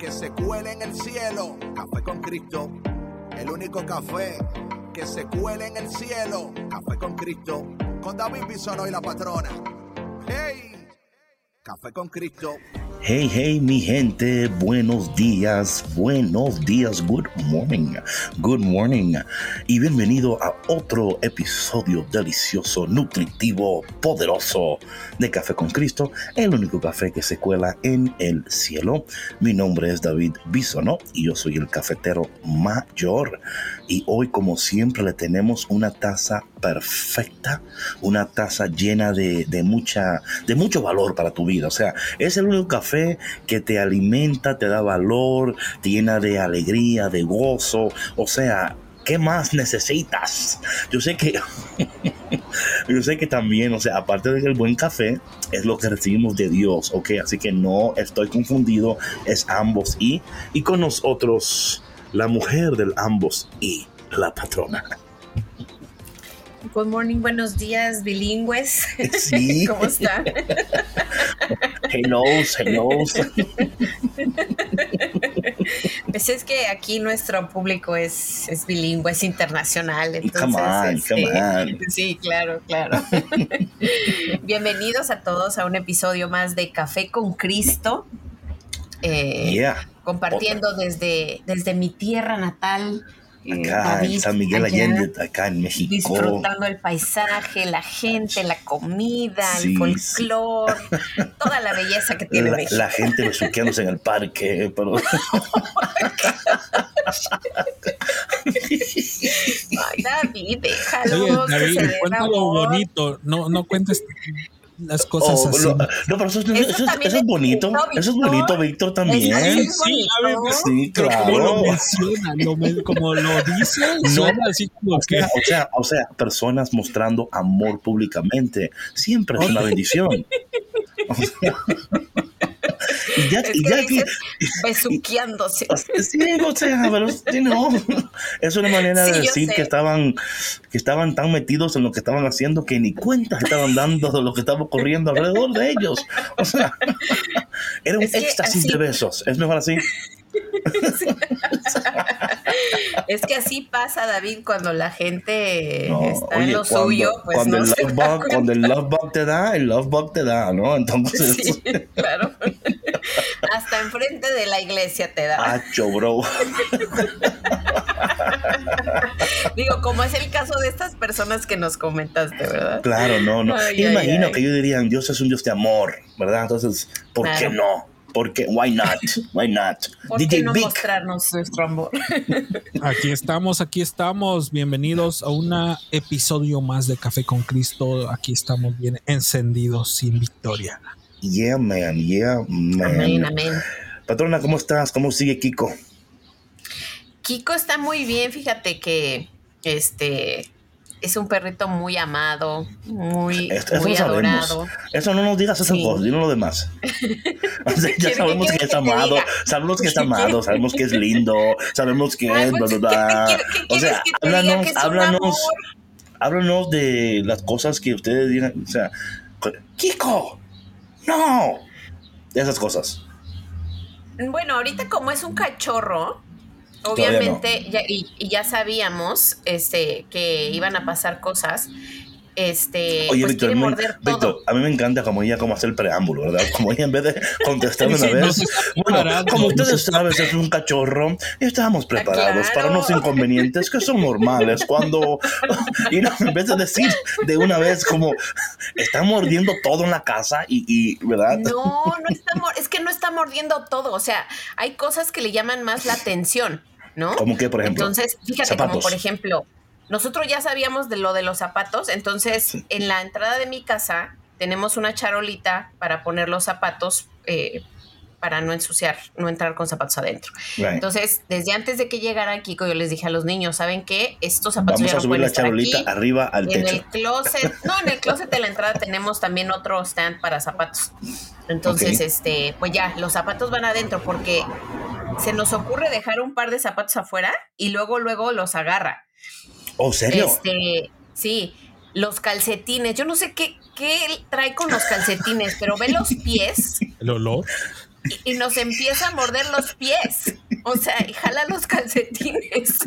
que se cuele en el cielo. Café con Cristo. El único café que se cuele en el cielo. Café con Cristo. Con David Bisonó y la patrona. ¡Hey! Café con Cristo. Hey, hey, mi gente, buenos días, buenos días, good morning, good morning. Y bienvenido a otro episodio delicioso, nutritivo, poderoso de Café con Cristo, el único café que se cuela en el cielo. Mi nombre es David Bisono y yo soy el cafetero mayor. Y hoy, como siempre, le tenemos una taza perfecta, una taza llena de, de, mucha, de mucho valor para tu vida. O sea, es el único café que te alimenta, te da valor, te llena de alegría, de gozo. O sea, ¿qué más necesitas? Yo sé que, yo sé que también, o sea, aparte del buen café, es lo que recibimos de Dios, ¿ok? Así que no estoy confundido, es ambos y, y con nosotros la mujer del ambos y la patrona. Good morning, buenos días, bilingües. Sí. ¿Cómo están? Hello, hello. Pues es que aquí nuestro público es, es bilingüe, es internacional. Entonces, Come on, este, come on. Sí, claro, claro. Bienvenidos a todos a un episodio más de Café con Cristo. Eh, Yeah. compartiendo desde, desde mi tierra natal. Eh, Acá David, en San Miguel allá, Allende, acá en México. disfrutando el paisaje, la gente, la comida, Sí, el folclore, toda la belleza que tiene La, México. la gente besuqueándose en el parque, pero Ay, David, déjalo. Oye, que se cuéntalo amor. bonito, no, no cuentes las cosas Oh, así. no, no, pero eso, es- Eso eso eso es bonito, eso es Víctor. bonito, Víctor, también. Es Sí, bonito. Sí, Pero como lo claro. menciona, lo como lo dice, No. suena así como O que o sea, o sea, personas mostrando amor públicamente siempre es una bendición. O sea, y ya, Es y que ya que, besuqueándose. sí, o sea, pero sí, no. Es una manera Sí, de decir que estaban, que estaban tan metidos en lo que estaban haciendo que ni cuenta se estaban dando de lo que estaba ocurriendo alrededor de ellos. O sea, era un Es éxtasis así- de besos. ¿Es mejor así? Es que así pasa, David, cuando la gente No, está oye, en lo cuando, suyo, pues cuando no el love bug, cuando el love bug te da, el love bug te da, ¿no? Entonces, Sí, claro. Hasta enfrente de la iglesia te da. hacho, bro. Digo, como es el caso de estas personas que nos comentaste, ¿verdad? Claro, no, no. Ay, imagino ay. que ellos dirían, Dios es un Dios de amor, ¿verdad? Entonces, ¿por qué no? ¿Por qué? Why not? Why not? ¿Por DJ qué no Vic. mostrarnos nuestro amor? aquí estamos, aquí estamos. Bienvenidos a un episodio más de Café con Cristo. Aquí estamos bien encendidos sin victoria. Yeah, man, yeah, man. Amén, amén. Patrona, ¿cómo estás? ¿Cómo sigue Kiko? Kiko está muy bien, fíjate que este es un perrito muy amado, muy, Esto- eso muy sabemos. adorado. Eso no nos digas esas Sí. cosas, dinos lo demás. O sea, ya ¿Qué- sabemos que es amado, sabemos que es amado, sabemos que es lindo, sabemos que Ay, es, bla, pues, bla, ¿qué qué O sea, que háblanos, Que háblanos, háblanos de las cosas que ustedes digan, o sea, Kiko, no, de esas cosas. Bueno, ahorita como es un cachorro, obviamente, ya, y, y ya sabíamos este, que iban a pasar cosas. Este, Oye, pues Víctor, morder todo. Víctor, a mí me encanta como ella como hace el preámbulo, ¿verdad? Como ella en vez de contestar una Sí, vez, está bueno, como ustedes saben, es un cachorro y estábamos preparados claro. para unos inconvenientes que son normales cuando, y no, en vez de decir de una vez como, están mordiendo todo en la casa y, y ¿verdad? No, no está es que no está mordiendo todo. O sea, hay cosas que le llaman más la atención, ¿no? Como que, por ejemplo, Entonces, fíjate, como zapatos. por ejemplo, nosotros ya sabíamos de lo de los zapatos, entonces en la entrada de mi casa tenemos una charolita para poner los zapatos eh, para no ensuciar, no entrar con zapatos adentro. Right. Entonces, desde antes de que llegara Kiko, yo les dije a los niños, ¿saben qué? Estos zapatos Vamos ya a no subir la charolita aquí. arriba al En techo. el closet, no, en el closet de la entrada tenemos también otro stand para zapatos. Entonces, este, pues ya, los zapatos van adentro porque se nos ocurre dejar un par de zapatos afuera y luego, luego los agarra. ¿Oh, serio? Este, sí, los calcetines. Yo no sé qué, qué trae con los calcetines, pero ve los pies El olor. y, y nos empieza a morder los pies. O sea, y jala los calcetines.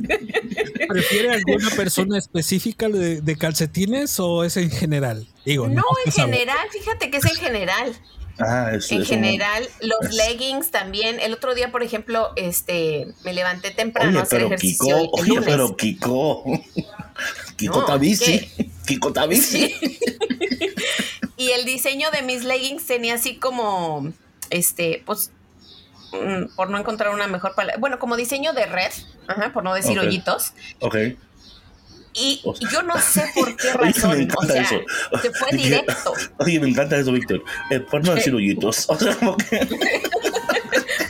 ¿Prefiere alguna persona específica de, de calcetines o es en general? Digo, No, en se sabe. general, fíjate que es en general. Ah, En general, los es- leggings también. El otro día, por ejemplo, este, me levanté temprano a Oye, hacer pero ejercicio Kiko, el oye, lunes. pero Kiko. Kiko No, está bici. ¿qué? Kiko está bici. Y el diseño de mis leggings tenía así como, este, pues, mm, por no encontrar una mejor palabra, bueno, como diseño de red, ajá, por no decir Ok. hoyitos. Ok. Y, O sea- y yo no sé por qué Oye, me razón, o encanta sea, eso. se fue directo. Oye, me encanta eso, Víctor. Eh, por no decir hoyitos. O sea, como que.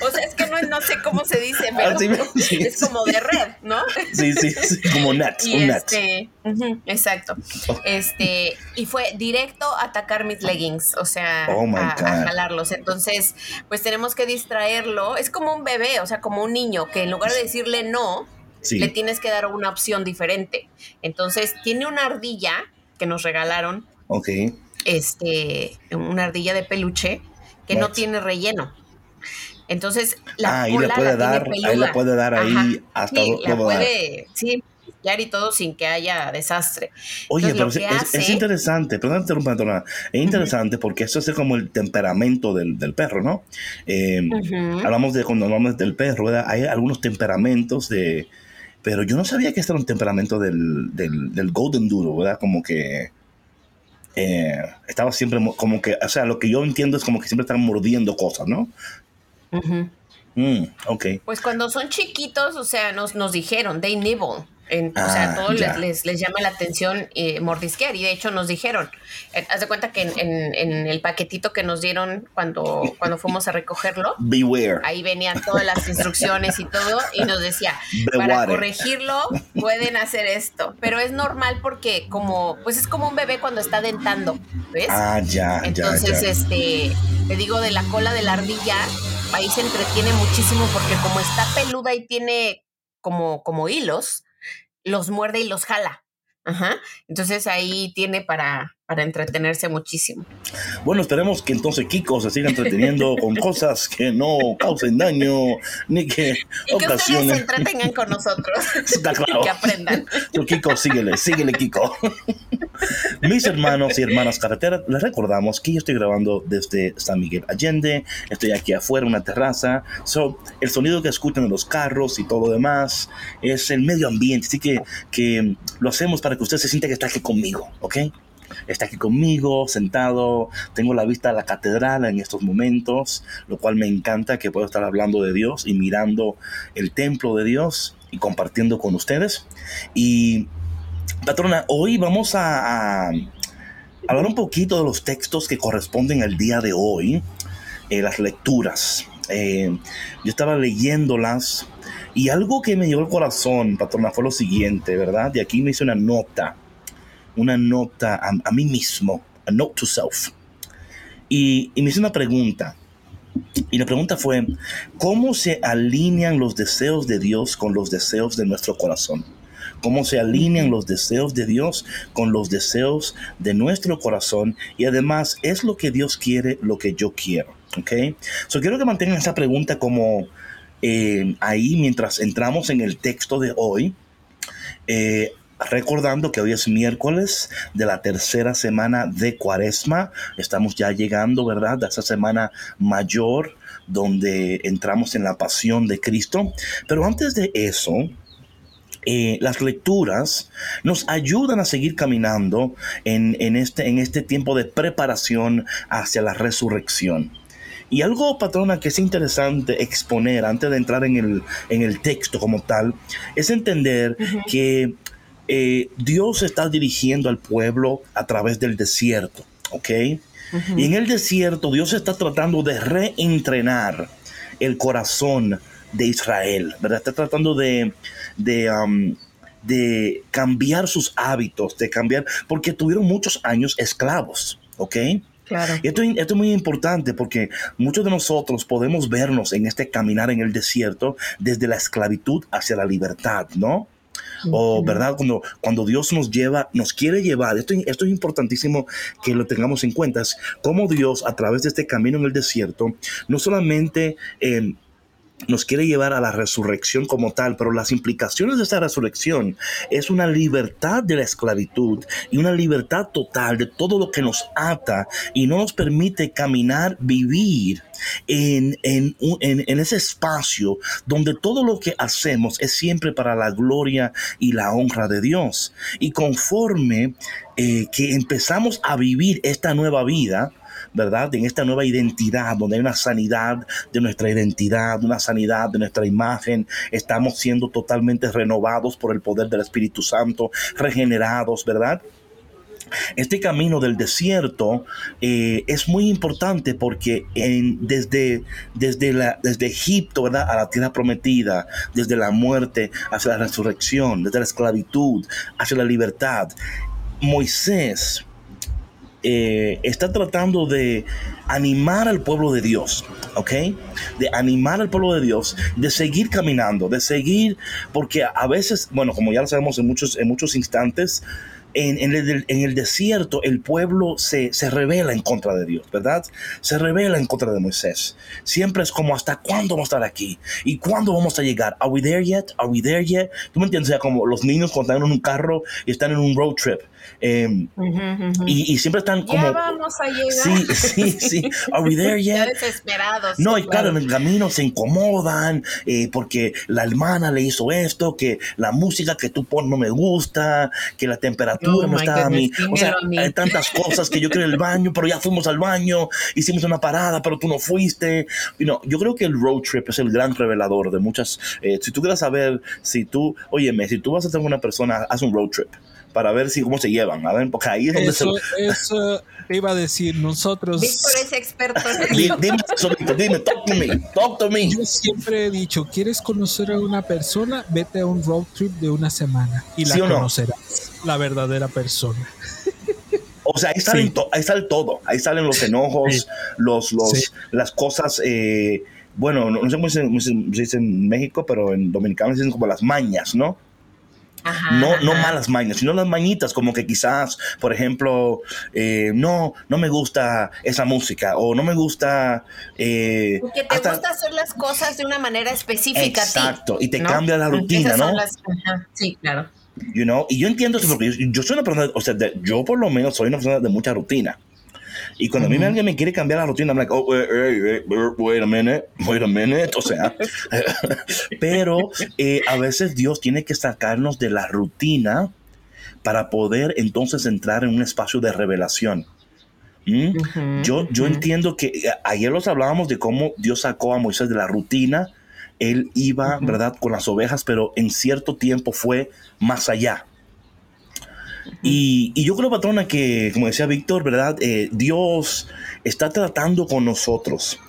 O sea, es que no, no sé cómo se dice, pero me- sí, es sí. como de red, ¿no? Sí, sí, sí. Como nuts. Y Un este, ujú, exacto. Oh. Este, y fue directo a atacar mis leggings, o sea, Oh a, jalarlos. Entonces, pues tenemos que distraerlo. Es como un bebé, o sea, como un niño que en lugar de decirle no, Sí. le tienes que dar una opción diferente. Entonces, tiene una ardilla que nos regalaron, Ok. este, una ardilla de peluche que no tiene relleno. Entonces, la Ah, ahí le cola puede la dar, ahí peluda. puede dar ahí Ajá. hasta Sí, la todo dar. puede, sí, y todo sin que haya desastre. Oye, Entonces, pero es, que es- es hace- interesante, perdón, interrumpa, Antonio, es interesante porque eso es como el temperamento del, del perro, ¿no? Eh, Ujú. Hablamos de cuando hablamos del perro, ¿verdad? Hay algunos temperamentos de... Pero yo no sabía que este era un temperamento del, del, del Golden Doodle, ¿verdad? Como que... eh, estaba siempre mo- como que, o sea, lo que yo entiendo es como que siempre están mordiendo cosas, ¿no? Ujú. Mm, ok. Pues cuando son chiquitos, o sea, nos, nos dijeron, they nibble. En- o Ah, sea, todo ya. les, les, les llama la atención eh, mordisquear. Y de hecho nos dijeron, eh, haz de cuenta que en, en- en el paquetito que nos dieron cuando, cuando fuimos a recogerlo, Beware. ahí venían todas las instrucciones y todo, y nos decía, para Beware. corregirlo pueden hacer esto. Pero es normal porque como, pues es como un bebé cuando está dentando, ¿ves? Ah, ya, Entonces, ya, ya. este, te digo, de la cola de la ardilla, ahí se entretiene muchísimo porque como está peluda y tiene como, como hilos, los muerde y los jala. Ajá. Entonces ahí tiene para, para entretenerse muchísimo. Bueno, esperemos que entonces Kiko se siga entreteniendo con cosas que no causen daño ni que Y que ustedes se entretengan con nosotros. Está claro. que aprendan. Tú, Kiko, síguele, síguele, Kiko. Mis hermanos y hermanas carreteras, les recordamos que yo estoy grabando desde San Miguel Allende. Estoy aquí afuera, una terraza. So, el sonido que escuchan en los carros y todo lo demás es el medio ambiente. Así que, que lo hacemos para que usted se sienta que está aquí conmigo, ¿ok? Está aquí conmigo, sentado. Tengo la vista a la catedral en estos momentos, lo cual me encanta que puedo estar hablando de Dios y mirando el templo de Dios y compartiendo con ustedes. Y Patrona, hoy vamos a, a hablar un poquito de los textos que corresponden al día de hoy, eh, las lecturas. Eh, yo estaba leyéndolas y algo que me llegó al corazón, patrona, fue lo siguiente, ¿verdad? De aquí me hice una nota, una nota a, a mí mismo, a note to self. Y, y me hice una pregunta. Y la pregunta fue, ¿cómo se alinean los deseos de Dios con los deseos de nuestro corazón? cómo se alinean los deseos de Dios con los deseos de nuestro corazón y además es lo que Dios quiere, lo que yo quiero. ¿Ok? So quiero que mantengan esa pregunta como eh, ahí mientras entramos en el texto de hoy. Eh, recordando que hoy es miércoles de la tercera semana de Cuaresma. Estamos ya llegando, ¿verdad? A esa semana mayor donde entramos en la pasión de Cristo. Pero antes de eso, eh, las lecturas nos ayudan a seguir caminando en, en este, en este tiempo de preparación hacia la resurrección. Y algo, patrona, que es interesante exponer antes de entrar en el, en el texto como tal, es entender que eh, Dios está dirigiendo al pueblo a través del desierto, ¿ok? Y en el desierto Dios está tratando de reentrenar el corazón de Israel, ¿verdad? Está tratando de, de, um, de cambiar sus hábitos, de cambiar, porque tuvieron muchos años esclavos, ¿ok? Claro. Y esto, esto, es muy importante porque muchos de nosotros podemos vernos en este caminar en el desierto desde la esclavitud hacia la libertad, ¿no? O, ¿verdad? Cuando, cuando Dios nos lleva, nos quiere llevar, esto, esto es importantísimo que lo tengamos en cuenta, es cómo Dios a través de este camino en el desierto, no solamente... Eh, nos quiere llevar a la resurrección como tal, pero las implicaciones de esa resurrección es una libertad de la esclavitud y una libertad total de todo lo que nos ata y no nos permite caminar, vivir en, en, en, ese espacio donde todo lo que hacemos es siempre para la gloria y la honra de Dios. Y conforme eh, que empezamos a vivir esta nueva vida, ¿verdad? En esta nueva identidad, donde hay una sanidad de nuestra identidad, una sanidad de nuestra imagen, estamos siendo totalmente renovados por el poder del Espíritu Santo, regenerados, ¿verdad? Este camino del desierto eh, es muy importante porque desde, la, desde Egipto ¿verdad? a la tierra prometida, desde la muerte hacia la resurrección, desde la esclavitud hacia la libertad, Moisés eh, está tratando de animar al pueblo de Dios, ¿ok? De animar al pueblo de Dios, de seguir caminando, de seguir, porque a veces, bueno, como ya lo sabemos en muchos, en muchos instantes, en, el, desierto el pueblo se, se, revela en contra de Dios, ¿verdad? Se revela en contra de Moisés. Siempre es como, ¿hasta cuándo vamos a estar aquí? ¿Y cuándo vamos a llegar? ¿Are we there yet? ¿Are we there yet? ¿Tú me entiendes? O como los niños cuando están en un carro y están en un road trip. Eh, uh -huh, uh -huh. Y, y, siempre están como. Ya vamos a llegar. Sí, sí, sí. Are we there yet? Desesperados. No, y claro, en el camino se incomodan eh, porque la hermana le hizo esto, que la música que tú pones no me gusta, que la temperatura Oh, no está a mí. O sea, mí. hay tantas cosas que yo quiero al baño, pero ya fuimos al baño, hicimos una parada, pero tú no fuiste. You know, yo creo que el road trip es el gran revelador de muchas. eh, si tú quieres saber si tú, óyeme, si tú vas a tener una persona, haz un road trip para ver si cómo se llevan, a ver, porque ahí es donde Eso, se eso te iba a decir, nosotros. Víctor es experto. Dime, solito, dime, talk to me, talk to me. Yo siempre he dicho, ¿quieres conocer a una persona? Vete a un road trip de una semana y la ¿Sí o no? conocerás, la verdadera persona. O sea, ahí salen Sí. to- ahí sale todo. Ahí salen los enojos, Sí. los, los, Sí. las cosas. eh, bueno, no, no sé cómo se, cómo se dice en México, pero en Dominicano se dicen como las mañas, ¿no? Ajá, No, no malas mañas, sino las mañitas, como que quizás, por ejemplo, eh, no, no me gusta esa música o no me gusta. eh, Porque te hasta- gusta hacer las cosas de una manera específica a ti, Exacto, y te ¿no? cambia la rutina, ¿no? las- ajá, sí, claro. You know? Y yo entiendo eso porque yo, yo soy una persona, o sea, de- yo por lo menos soy una persona de mucha rutina. Y cuando a mí alguien me quiere cambiar la rutina, I'm like, oh, wait, wait, wait, wait a minute, wait a minute. O sea, pero eh, a veces Dios tiene que sacarnos de la rutina para poder entonces entrar en un espacio de revelación. ¿Mm? Yo, yo entiendo que eh, ayer los hablábamos de cómo Dios sacó a Moisés de la rutina. Él iba. ¿verdad?, con las ovejas, pero en cierto tiempo fue más allá. Y, y yo creo, patrona, que, como decía Víctor, ¿verdad? Eh, Dios está tratando con nosotros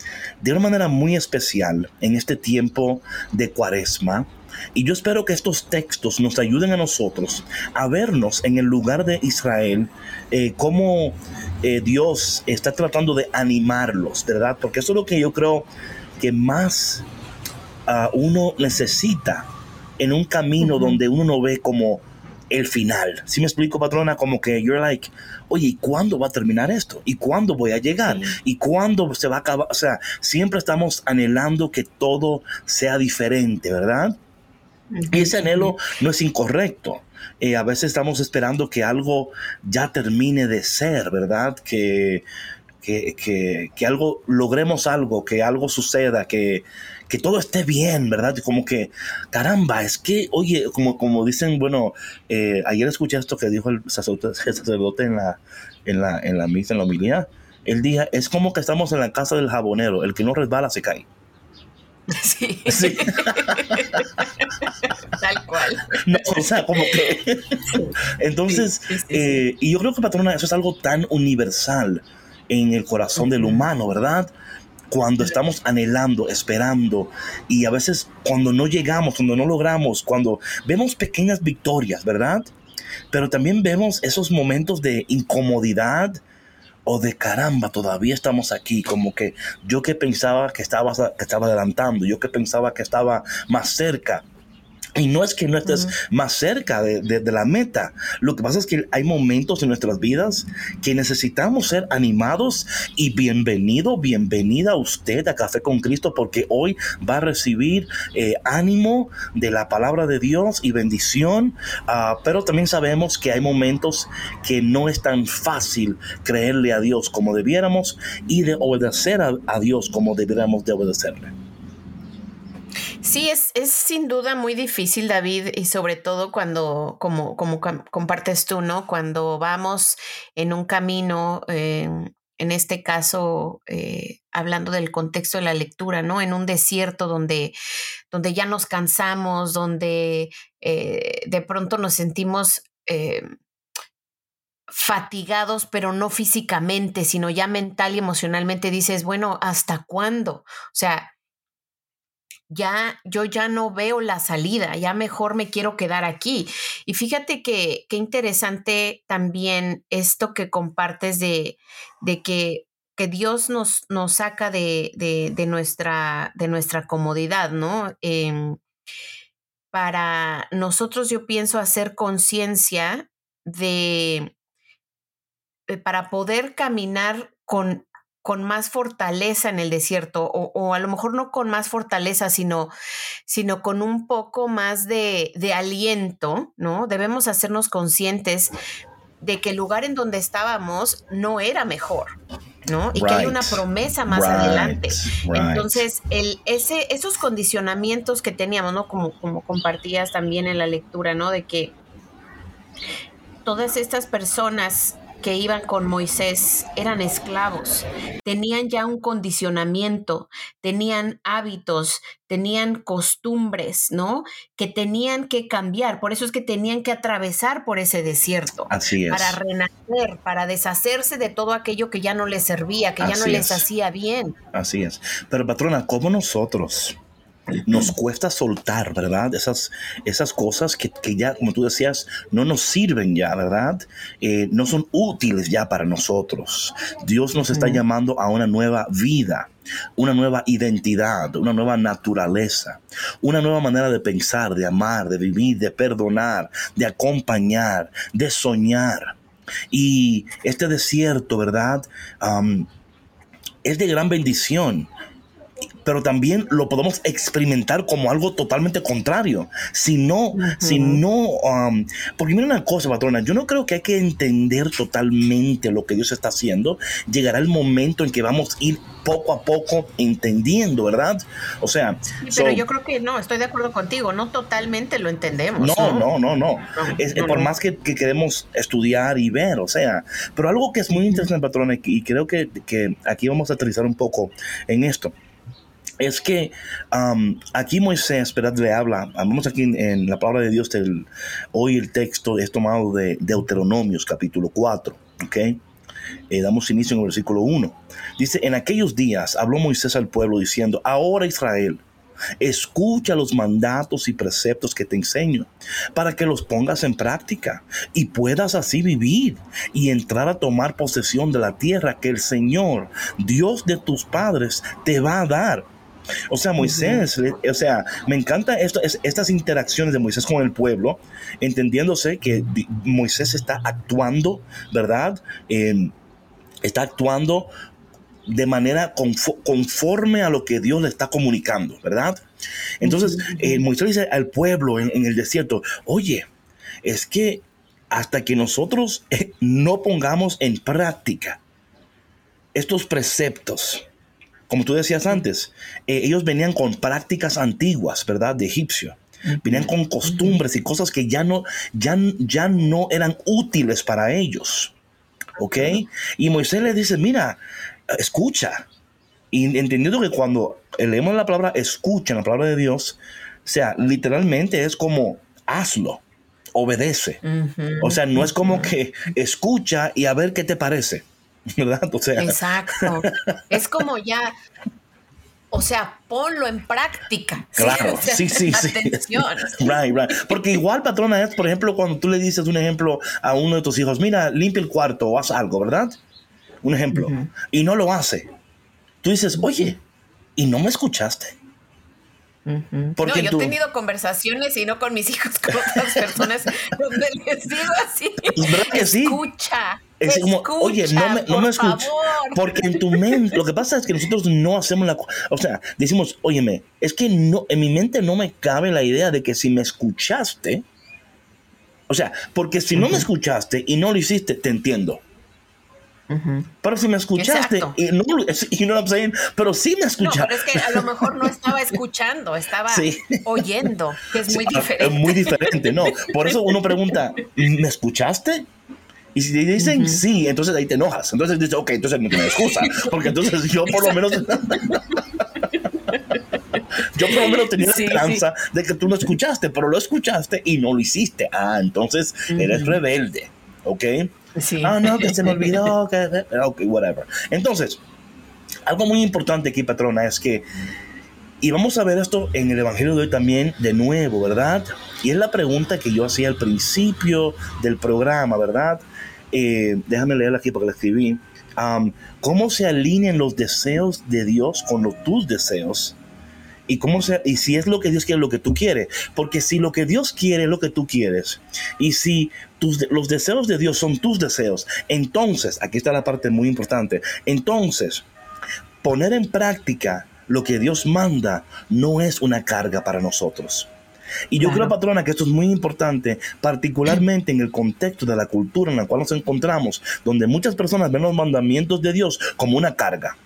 de una manera muy especial en este tiempo de cuaresma. Y yo espero que estos textos nos ayuden a nosotros a vernos en el lugar de Israel, eh, cómo eh, Dios está tratando de animarlos, ¿verdad? Porque eso es lo que yo creo que más ah, uno necesita en un camino donde uno no ve como el final. ¿Sí me explico, patrona? Como que you're like, oye, ¿y cuándo va a terminar esto? ¿Y cuándo voy a llegar? ¿Y cuándo se va a acabar? O sea, siempre estamos anhelando que todo sea diferente, ¿verdad? Y ese anhelo no es incorrecto. Eh, a veces estamos esperando que algo ya termine de ser, ¿verdad? Que, que, que- que algo, logremos algo, que algo suceda, que, que todo esté bien, ¿verdad? Como que, caramba, es que, oye, como, como dicen, bueno, eh, ayer escuché esto que dijo el sacerdote, el sacerdote en, la, en, la, en la misa, en la homilía. El día es como que estamos en la casa del jabonero, el que no resbala se cae. Sí, Sí. tal cual. No, o sea, como que. Entonces, Sí, sí, eh, y yo creo que, patrona, eso es algo tan universal en el corazón del humano, ¿verdad? Cuando estamos anhelando, esperando y a veces cuando no llegamos, cuando no logramos, cuando vemos pequeñas victorias, ¿verdad? Pero también vemos esos momentos de incomodidad, o de caramba, todavía estamos aquí, como que yo que pensaba que estaba, que estaba adelantando, yo que pensaba que estaba más cerca, y no es que no estés más cerca de, la meta. Lo que pasa es que hay momentos en nuestras vidas que necesitamos ser animados y bienvenido, bienvenida usted a Café con Cristo porque hoy va a recibir eh, ánimo de la palabra de Dios y bendición. Ah, pero también sabemos que hay momentos que no es tan fácil creerle a Dios como debiéramos y de obedecer a, a Dios como debiéramos de obedecerle. Sí, es, es sin duda muy difícil, David, y sobre todo cuando, como, como compartes tú, ¿no? Cuando vamos en un camino, en este caso, eh, hablando del contexto de la lectura, ¿no? En un desierto donde, donde ya nos cansamos, donde eh, de pronto nos sentimos eh, fatigados, pero no físicamente, sino ya mental y emocionalmente, dices, bueno, ¿hasta cuándo? O sea, ya yo ya no veo la salida, ya mejor me quiero quedar aquí. Y fíjate que qué interesante también esto que compartes de, de que, que Dios nos, nos saca de, de, nuestra, de nuestra comodidad, ¿no? Em, para nosotros yo pienso hacer conciencia de, para poder caminar con con más fortaleza en el desierto, o, a lo mejor no con más fortaleza, sino, sino con un poco más de, aliento, ¿no? Debemos hacernos conscientes de que el lugar en donde estábamos no era mejor, ¿no? Y que hay una promesa más adelante. Entonces, el, ese, esos condicionamientos que teníamos, ¿no? Como, como compartías también en la lectura, ¿no? De que todas estas personas que iban con Moisés eran esclavos, tenían ya un condicionamiento, tenían hábitos, tenían costumbres, ¿no? Que tenían que cambiar, por eso es que tenían que atravesar por ese desierto. Así es. Para renacer, para deshacerse de todo aquello que ya no les servía, que ya no les hacía bien. Así es. Pero patrona, ¿cómo nosotros nos cuesta soltar, ¿verdad? Esas, esas cosas que, ya, como tú decías, no nos sirven ya, ¿verdad? Eh, no son útiles ya para nosotros. Dios nos está llamando a una nueva vida, una nueva identidad, una nueva naturaleza, una nueva manera de pensar, de amar, de vivir, de perdonar, de acompañar, de soñar. Y este desierto, ¿verdad? es de gran bendición pero también lo podemos experimentar como algo totalmente contrario. Si no, si no, um, porque mira una cosa, patrona, yo no creo que hay que entender totalmente lo que Dios está haciendo. Llegará el momento en que vamos a ir poco a poco entendiendo, ¿verdad? O sea, pero yo creo que no, estoy de acuerdo contigo, no totalmente lo entendemos. No, no, no, no. es, por más que, queremos estudiar y ver, o sea, pero algo que es muy interesante, patrona, y creo que, que aquí vamos a aterrizar un poco en esto es que aquí Moisés, ¿verdad? Le habla, vamos aquí en, la palabra de Dios, hoy el texto es tomado de Deuteronomios capítulo 4, ¿ok? Eh, damos inicio en el versículo 1. Dice, en aquellos días habló Moisés al pueblo diciendo, ahora Israel, escucha los mandatos y preceptos que te enseño, para que los pongas en práctica y puedas así vivir y entrar a tomar posesión de la tierra que el Señor, Dios de tus padres, te va a dar o sea, Moisés, o sea, me encanta esto, estas interacciones de Moisés con el pueblo, entendiéndose que Moisés está actuando, ¿verdad? está actuando de manera conforme a lo que Dios le está comunicando, ¿verdad? Entonces, eh, Moisés dice al pueblo en, el desierto, oye, es que hasta que nosotros eh, no pongamos en práctica estos preceptos, como tú decías antes, eh, ellos venían con prácticas antiguas, ¿verdad? De egipcio. Venían con costumbres y cosas que ya no, ya, ya no eran útiles para ellos. ¿Ok? Y Moisés le dice, mira, escucha. Y entendiendo que cuando leemos la palabra escucha, la palabra de Dios, o sea, literalmente es como hazlo, obedece. O sea, no es como que escucha y a ver qué te parece. ¿verdad? O sea, Exacto. Es como ya, o sea, ponlo en práctica. Claro, sí, sí, sí. Atención. Right, right. Porque igual, patrona, es, por ejemplo, cuando tú le dices un ejemplo a uno de tus hijos, mira, limpia el cuarto o haz algo, ¿verdad? Un ejemplo. Y no lo hace. Tú dices, oye, ¿y no me escuchaste? Porque no, yo tú- he tenido conversaciones y no con mis hijos, con otras personas, donde les digo así. Pues, ¿verdad que sí? Es como, escucha, oye, no me, no me escuchas. favor. Porque en tu mente, lo que pasa es que nosotros no hacemos la. O sea, decimos, óyeme, es que no, en mi mente no me cabe la idea de que si me escuchaste. O sea, porque si no me escuchaste y no lo hiciste, te entiendo. Pero si me escuchaste Exacto. y no, I'm saying? Pero sí me No, escuchaste. pero es que a lo mejor no estaba escuchando, estaba Sí. oyendo, que es muy Sí, ah, diferente. Es muy diferente, ¿no? Por eso uno pregunta, ¿me escuchaste? Y si te dicen sí, entonces ahí te enojas. Entonces dices, ok, entonces no me excusa. Porque entonces yo por lo menos. yo por lo menos tenía Sí, la esperanza de que tú no escuchaste, pero lo escuchaste y no lo hiciste. Ah, entonces eres rebelde. ¿Ok? Sí. Ah, no, que se me olvidó. Que, ok, whatever. Entonces, algo muy importante aquí, patrona, es que y vamos a ver esto en el Evangelio de hoy también de nuevo, ¿verdad? Y es la pregunta que yo hacía al principio del programa, ¿verdad? Eh, déjame leerla aquí porque la escribí. ¿Cómo se alinean los deseos de Dios con los, tus deseos? Y, cómo se, y si es lo que Dios quiere, lo que tú quieres. Porque si lo que Dios quiere es lo que tú quieres, y si tus, los deseos de Dios son tus deseos, entonces, aquí está la parte muy importante, entonces, poner en práctica lo que Dios manda no es una carga para nosotros. Y yo Claro. creo, patrona, que esto es muy importante, particularmente en el contexto de la cultura en la cual nos encontramos, donde muchas personas ven los mandamientos de Dios como una carga.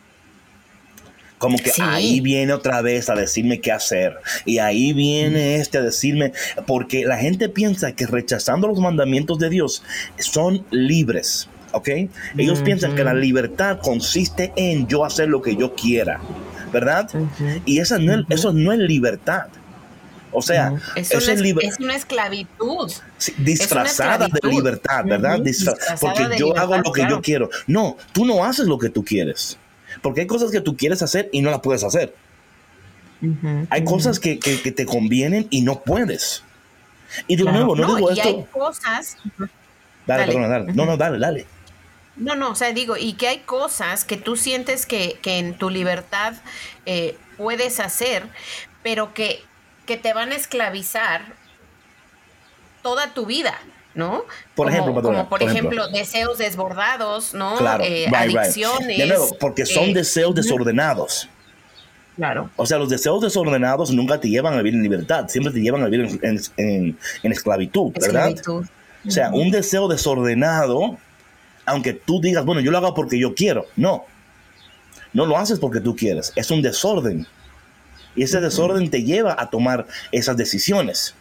Como que Sí. ahí viene otra vez a decirme qué hacer. Y ahí viene este a decirme, porque la gente piensa que rechazando los mandamientos de Dios son libres. ¿Ok? Ellos piensan que la libertad consiste en yo hacer lo que yo quiera. ¿Verdad? Y esa no es- eso no es libertad. O sea, Es eso una, es liber- es una esclavitud. Sí, disfrazada de esclavitud. libertad, ¿verdad? Ujú, Disfra- disfrazada porque yo hago lo que claro. yo quiero. No, tú no haces lo que tú quieres. Porque hay cosas que tú quieres hacer y no las puedes hacer. Hay cosas que, que- que te convienen y no puedes. Y de Claro. nuevo, no, digo y hay esto. cosas. Dale, dale. perdona, dale. No, no, dale, dale. No, no, o sea, digo, y que hay cosas que tú sientes que, que en tu libertad eh, puedes hacer, pero que, que te van a esclavisar toda tu vida, ¿no? Por Como- ejemplo, patrona, como por, por ejemplo, ejemplo. deseos desbordados, ¿no? Claro, Eh, right, right. adicciones. De nuevo, porque son eh, deseos desordenados. Claro. O sea, los deseos desordenados nunca te llevan a vivir en libertad, siempre te llevan a vivir en, en- en- en esclavitud, ¿verdad? Esclavitud. O sea, un deseo desordenado, aunque tú digas, bueno, yo lo hago porque yo quiero. No. No lo haces porque tú quieres. Es un desorden. Y ese desorden te lleva a tomar esas decisiones,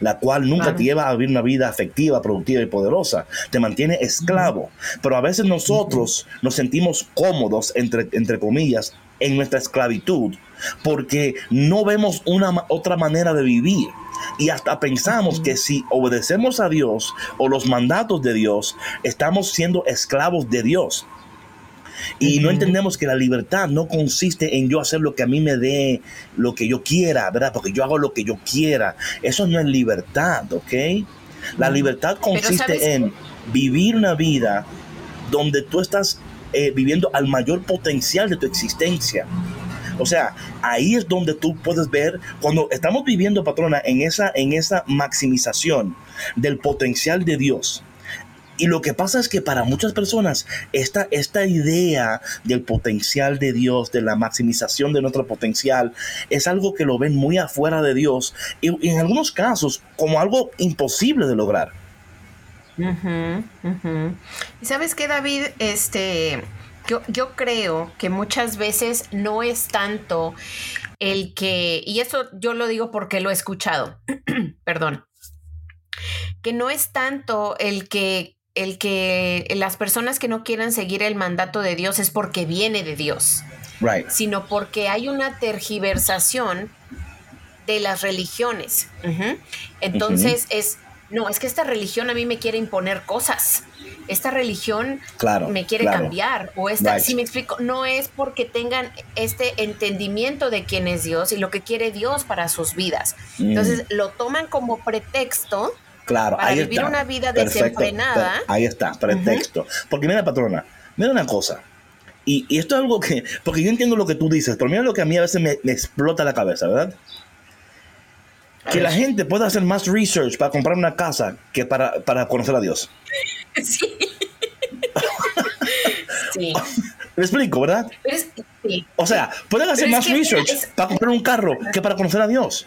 la cual nunca Claro. te lleva a vivir una vida afectiva, productiva y poderosa. Te mantiene esclavo. Pero a veces nosotros nos sentimos cómodos, entre, entre comillas, en nuestra esclavitud, porque no vemos una otra manera de vivir. Y hasta pensamos que si obedecemos a Dios o los mandatos de Dios, estamos siendo esclavos de Dios. Y no entendemos que la libertad no consiste en yo hacer lo que a mí me dé, lo que yo quiera, ¿verdad? Porque yo hago lo que yo quiera. Eso no es libertad, ¿ok? La libertad consiste ¿sabes en vivir una vida donde tú estás eh, viviendo al mayor potencial de tu existencia. O sea, ahí es donde tú puedes ver, cuando estamos viviendo, patrona, en esa, en esa maximización del potencial de Dios. Y lo que pasa es que para muchas personas esta, esta idea del potencial de Dios, de la maximización de nuestro potencial, es algo que lo ven muy afuera de Dios y, en algunos casos como algo imposible de lograr. Y sabes qué, David, este, yo, yo creo que muchas veces no es tanto el que, y eso yo lo digo porque lo he escuchado, perdón, que no es tanto el que el que las personas que no quieran seguir el mandato de Dios es porque viene de Dios, Right. sino porque hay una tergiversación de las religiones. Entonces es, no, es que esta religión a mí me quiere imponer cosas. esta religión Claro, me quiere claro. cambiar o esta, Right. si me explico, no es porque tengan este entendimiento de quién es Dios y lo que quiere Dios para sus vidas. Mm. Entonces lo toman como pretexto Claro, para ahí vivir está. una vida Perfecto, desenfrenada. Ahí está, pretexto. Porque mira, patrona, mira una cosa. Y, y esto es algo que, porque yo entiendo lo que tú dices, pero mira lo que a mí a veces me, me explota la cabeza, ¿verdad? Que la gente pueda hacer más research para comprar una casa que para, para conocer a Dios. Sí. sí. ¿Me explico, verdad? Es- sí. O sea, pueden hacer Pero es más que, research es- para comprar un carro que para conocer a Dios.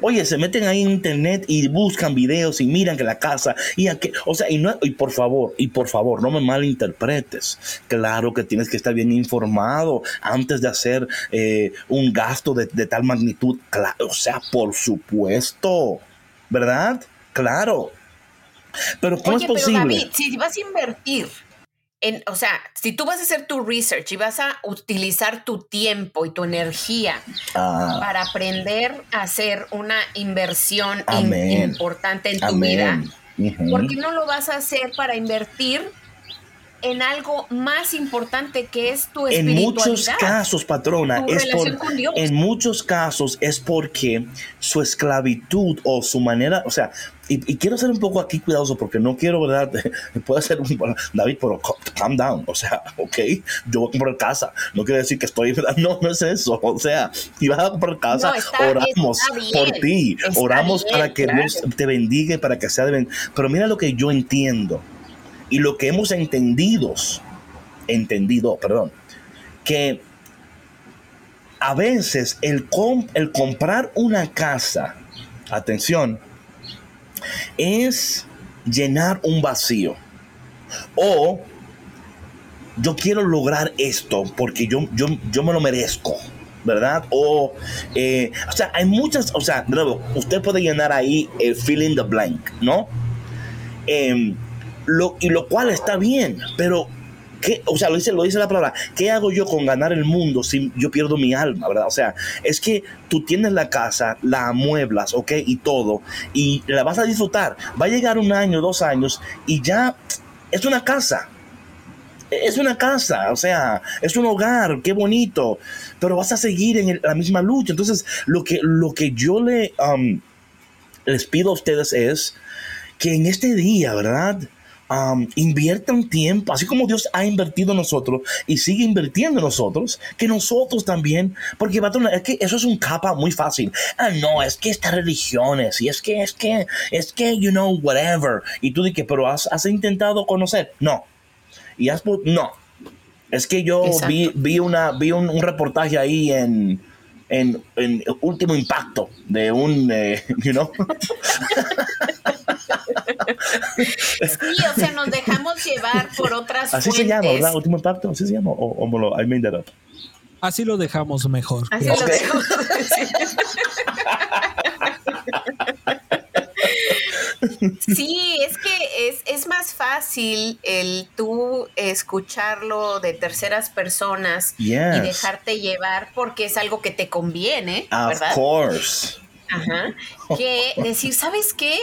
Oye, se meten ahí en internet y buscan videos y miran que la casa y a que, o sea, y no, y por favor, y por favor, no me malinterpretes. Claro que tienes que estar bien informado antes de hacer eh, un gasto de, de tal magnitud. Claro, o sea, por supuesto, ¿verdad? Claro. Pero ¿cómo Oye, es pero posible? David, si vas a invertir en, o sea, si tú vas a hacer tu research y vas a utilizar tu tiempo y tu energía Ah, para aprender a hacer una inversión in- importante en tu vida. ¿por qué no lo vas a hacer para invertir en algo más importante que es tu En espiritualidad? muchos casos, patrona, es por, con Dios. en muchos casos es porque su esclavitud o su manera, o sea, y, y quiero ser un poco aquí cuidadoso porque no quiero, ¿verdad? Puede ser un, David, pero calm down, o sea, ok, yo voy a comprar casa, no quiere decir que estoy, ¿verdad? No, no es eso, o sea, si vas a comprar casa, No, está- oramos está bien, por ti, oramos bien, para que claro. Dios te bendiga, y para que sea de ben- Pero mira lo que yo entiendo y lo que hemos entendido, entendido, perdón, que a veces el, com- el comprar una casa, atención, es llenar un vacío. O yo quiero lograr esto porque yo, yo, yo me lo merezco. ¿Verdad? O, eh, o sea, hay muchas, o sea, de nuevo, usted puede llenar ahí el fill in the blank, ¿no? Em, lo, y lo cual está bien, pero ¿qué? o sea, lo dice, lo dice la palabra, ¿qué hago yo con ganar el mundo si yo pierdo mi alma, verdad? O sea, es que tú tienes la casa, la amueblas, ¿ok? Y todo, y la vas a disfrutar. Va a llegar un año, dos años, y ya es una casa. Es una casa, o sea, es un hogar, qué bonito, pero vas a seguir en la misma lucha. Entonces, lo que, lo que yo le, um, les pido a ustedes es que en este día, ¿verdad? Um, inviertan tiempo, así como Dios ha invertido en nosotros y sigue invirtiendo en nosotros, que nosotros también, porque patrona, es que eso es un capa muy fácil. Ah, no, es que estas religiones, y es que, es que, es que, you know, whatever. Y tú dices, pero has, has intentado conocer. No. Y has, no. Es que yo Exacto. vi, vi, una, vi un, un reportaje ahí en, en, en Último Impacto de un, eh, you know. Sí, o sea, nos dejamos llevar por otras Así se fuentes. llama, ¿verdad? Último Impacto, así se llama. O, o me lo- I made that up. Así lo dejamos mejor. Así lo dejamos. Sí, es que es, es más fácil el tú escucharlo de terceras personas y dejarte llevar porque es algo que te conviene, Of ¿verdad? course. Ajá. Que decir, ¿sabes qué?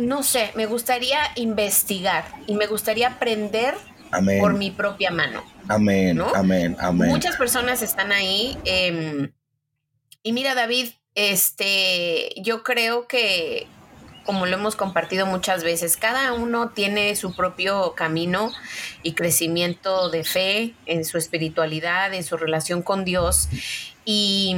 No sé, me gustaría investigar y me gustaría aprender Amén. por mi propia mano. Amén. ¿no? Amén. Amén. Muchas personas están ahí. em, y mira, David, este, yo creo que, como lo hemos compartido muchas veces, cada uno tiene su propio camino y crecimiento de fe en su espiritualidad, en su relación con Dios. Y,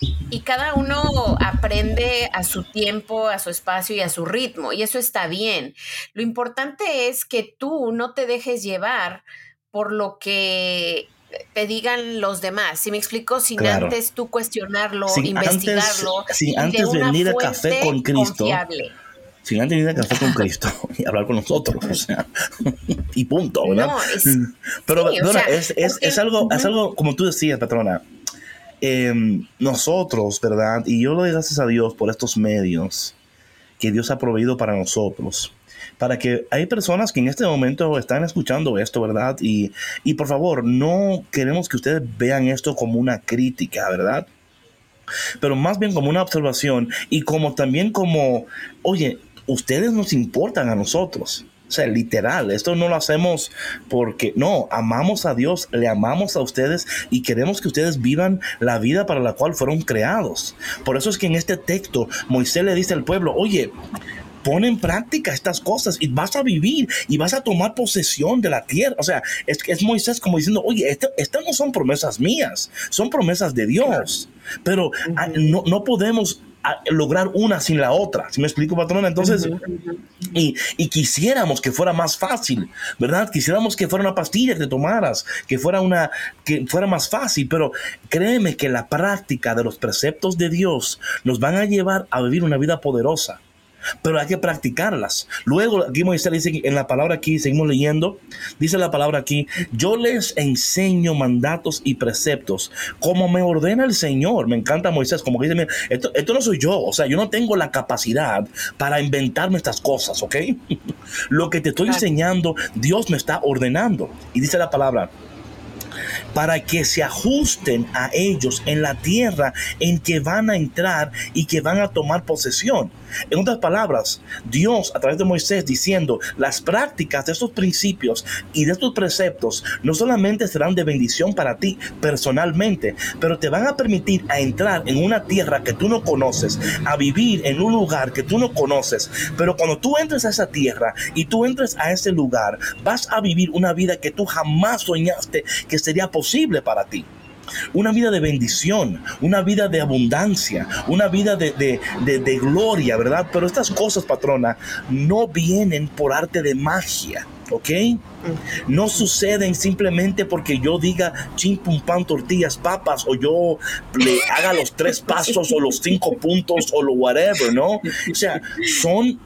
y cada uno aprende a su tiempo, a su espacio y a su ritmo. Y eso está bien. Lo importante es que tú no te dejes llevar por lo que te digan los demás. Si me explico, sin Claro. antes tú cuestionarlo, Sin investigarlo. antes- sin antes de venir a Café con Cristo. confiable. Sin antes ir a café con Cristo y hablar con nosotros. O sea, y punto, ¿verdad? No, es- Pero, sí, o patrona, sea, es, es- es algo, es algo, como tú decías, patrona. Em, nosotros, ¿verdad? Y yo le doy gracias a Dios por estos medios que Dios ha proveído para nosotros. Para que hay personas que en este momento están escuchando esto, ¿verdad? Y, y por favor, no queremos que ustedes vean esto como una crítica, ¿verdad? Pero más bien como una observación y como también como, oye, ustedes nos importan a nosotros. O sea, literal, esto no lo hacemos porque no, amamos a Dios, le amamos a ustedes y queremos que ustedes vivan la vida para la cual fueron creados. Por eso es que en este texto Moisés le dice al pueblo, oye, pon en práctica estas cosas y vas a vivir y vas a tomar posesión de la tierra. O sea, es, es Moisés como diciendo, oye, estas no son promesas mías, son promesas de Dios. Pero ah, no, no podemos lograr una sin la otra. ¿Sí me explico, patrona? Entonces, y, y, quisiéramos que fuera más fácil, ¿verdad? Quisiéramos que fuera una pastilla que te tomaras, que fuera una, que fuera más fácil, pero créeme que la práctica de los preceptos de Dios nos van a llevar a vivir una vida poderosa pero hay que practicarlas. Luego, aquí Moisés dice en la palabra aquí, seguimos leyendo, dice la palabra aquí, yo les enseño mandatos y preceptos como me ordena el Señor. Me encanta Moisés, como que dice, esto, esto no soy yo, o sea, yo no tengo la capacidad para inventarme estas cosas, ¿ok? Lo que te estoy enseñando, Dios me está ordenando. Y dice la palabra, para que se ajusten a ellos en la tierra en que van a entrar y que van a tomar posesión. En otras palabras, Dios a través de Moisés diciendo, las prácticas de estos principios y de estos preceptos no solamente serán de bendición para ti personalmente, pero te van a permitir a entrar en una tierra que tú no conoces, a vivir en un lugar que tú no conoces. Pero cuando tú entres a esa tierra y tú entres a ese lugar, vas a vivir una vida que tú jamás soñaste que sería posible para ti. Una vida de bendición, una vida de abundancia, una vida de, de, gloria, ¿verdad? Pero estas cosas, patrona, no vienen por arte de magia, ¿ok? no suceden simplemente porque yo diga chim pum pan tortillas papas o yo le haga los tres pasos o los cinco puntos o lo whatever, ¿no? O sea, son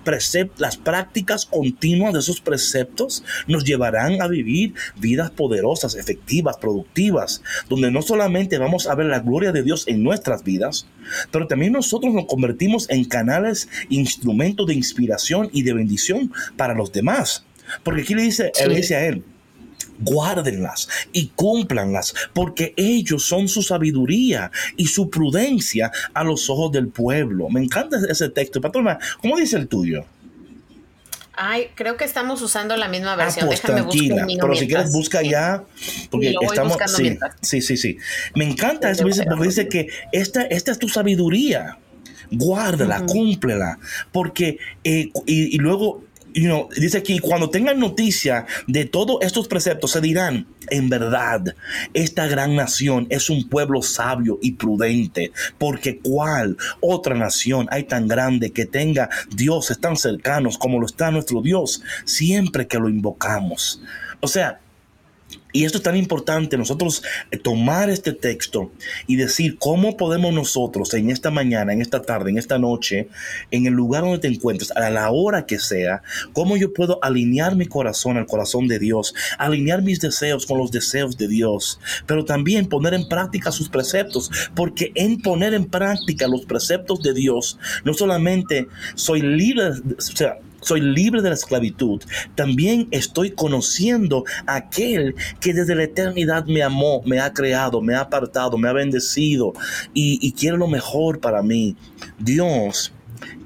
las prácticas continuas de esos preceptos nos llevarán a vivir vidas poderosas, efectivas, productivas, donde no solamente vamos a ver la gloria de Dios en nuestras vidas, pero también nosotros nos convertimos en canales, instrumentos de inspiración y de bendición para los demás. Porque aquí le dice, él dice a él, guárdenlas y cúmplanlas, porque ellos son su sabiduría y su prudencia a los ojos del pueblo. Me encanta ese texto. Patrona, ¿cómo dice el tuyo? Ay, creo que estamos usando la misma versión. Ah, pues, tranquila, pero si quieres busca ya, porque estamos. Sí, sí, sí, sí, Me encanta eso, porque dice que esta, esta es tu sabiduría. Guárdala, cúmplela, porque eh, y, y luego dice aquí, cuando tengan noticia de todos estos preceptos, se dirán, en verdad, esta gran nación es un pueblo sabio y prudente, porque cuál otra nación hay tan grande que tenga dioses tan cercanos como lo está nuestro Dios, siempre que lo invocamos. O sea, y esto es tan importante, nosotros eh, tomar este texto y decir cómo podemos nosotros en esta mañana, en esta tarde, en esta noche, en el lugar donde te encuentres, a la hora que sea, cómo yo puedo alinear mi corazón al corazón de Dios, alinear mis deseos con los deseos de Dios, pero también poner en práctica sus preceptos, porque en poner en práctica los preceptos de Dios, no solamente soy libre, o sea, soy libre de la esclavitud, también estoy conociendo a aquel que desde la eternidad me amó, me ha creado, me ha apartado, me ha bendecido y, quiere lo mejor para mí. Dios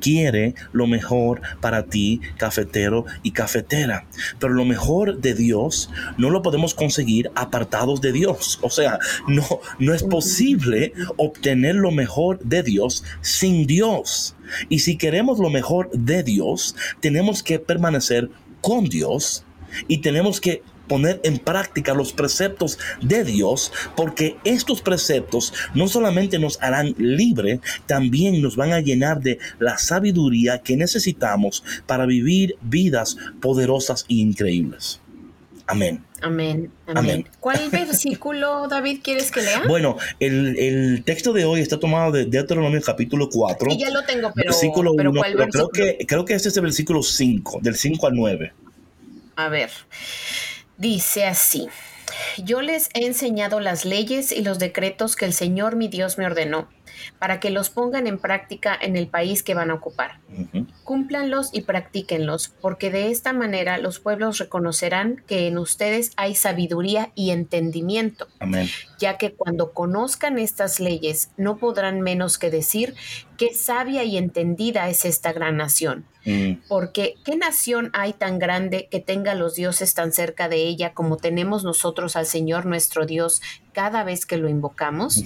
quiere lo mejor para ti, cafetero y cafetera. Pero lo mejor de Dios no lo podemos conseguir apartados de Dios. O sea, no, no es posible obtener lo mejor de Dios sin Dios. Y si queremos lo mejor de Dios, tenemos que permanecer con Dios y tenemos que poner en práctica los preceptos de Dios, porque estos preceptos no solamente nos harán libre, también nos van a llenar de la sabiduría que necesitamos para vivir vidas poderosas e increíbles. Amén. Amén, amén. ¿Cuál versículo, David, quieres que lea? Bueno, el, texto de hoy está tomado de Deuteronomio capítulo 4. Y ya lo tengo, pero, versículo Creo que, creo que este es el versículo 5, del 5 al 9. A ver. Dice así, yo les he enseñado las leyes y los decretos que el Señor mi Dios me ordenó, para que los pongan en práctica en el país que van a ocupar. Cúmplanlos y practíquenlos, porque de esta manera los pueblos reconocerán que en ustedes hay sabiduría y entendimiento, ya que cuando conozcan estas leyes no podrán menos que decir qué sabia y entendida es esta gran nación Mm. Porque ¿qué nación hay tan grande que tenga los dioses tan cerca de ella como tenemos nosotros al Señor nuestro Dios cada vez que lo invocamos?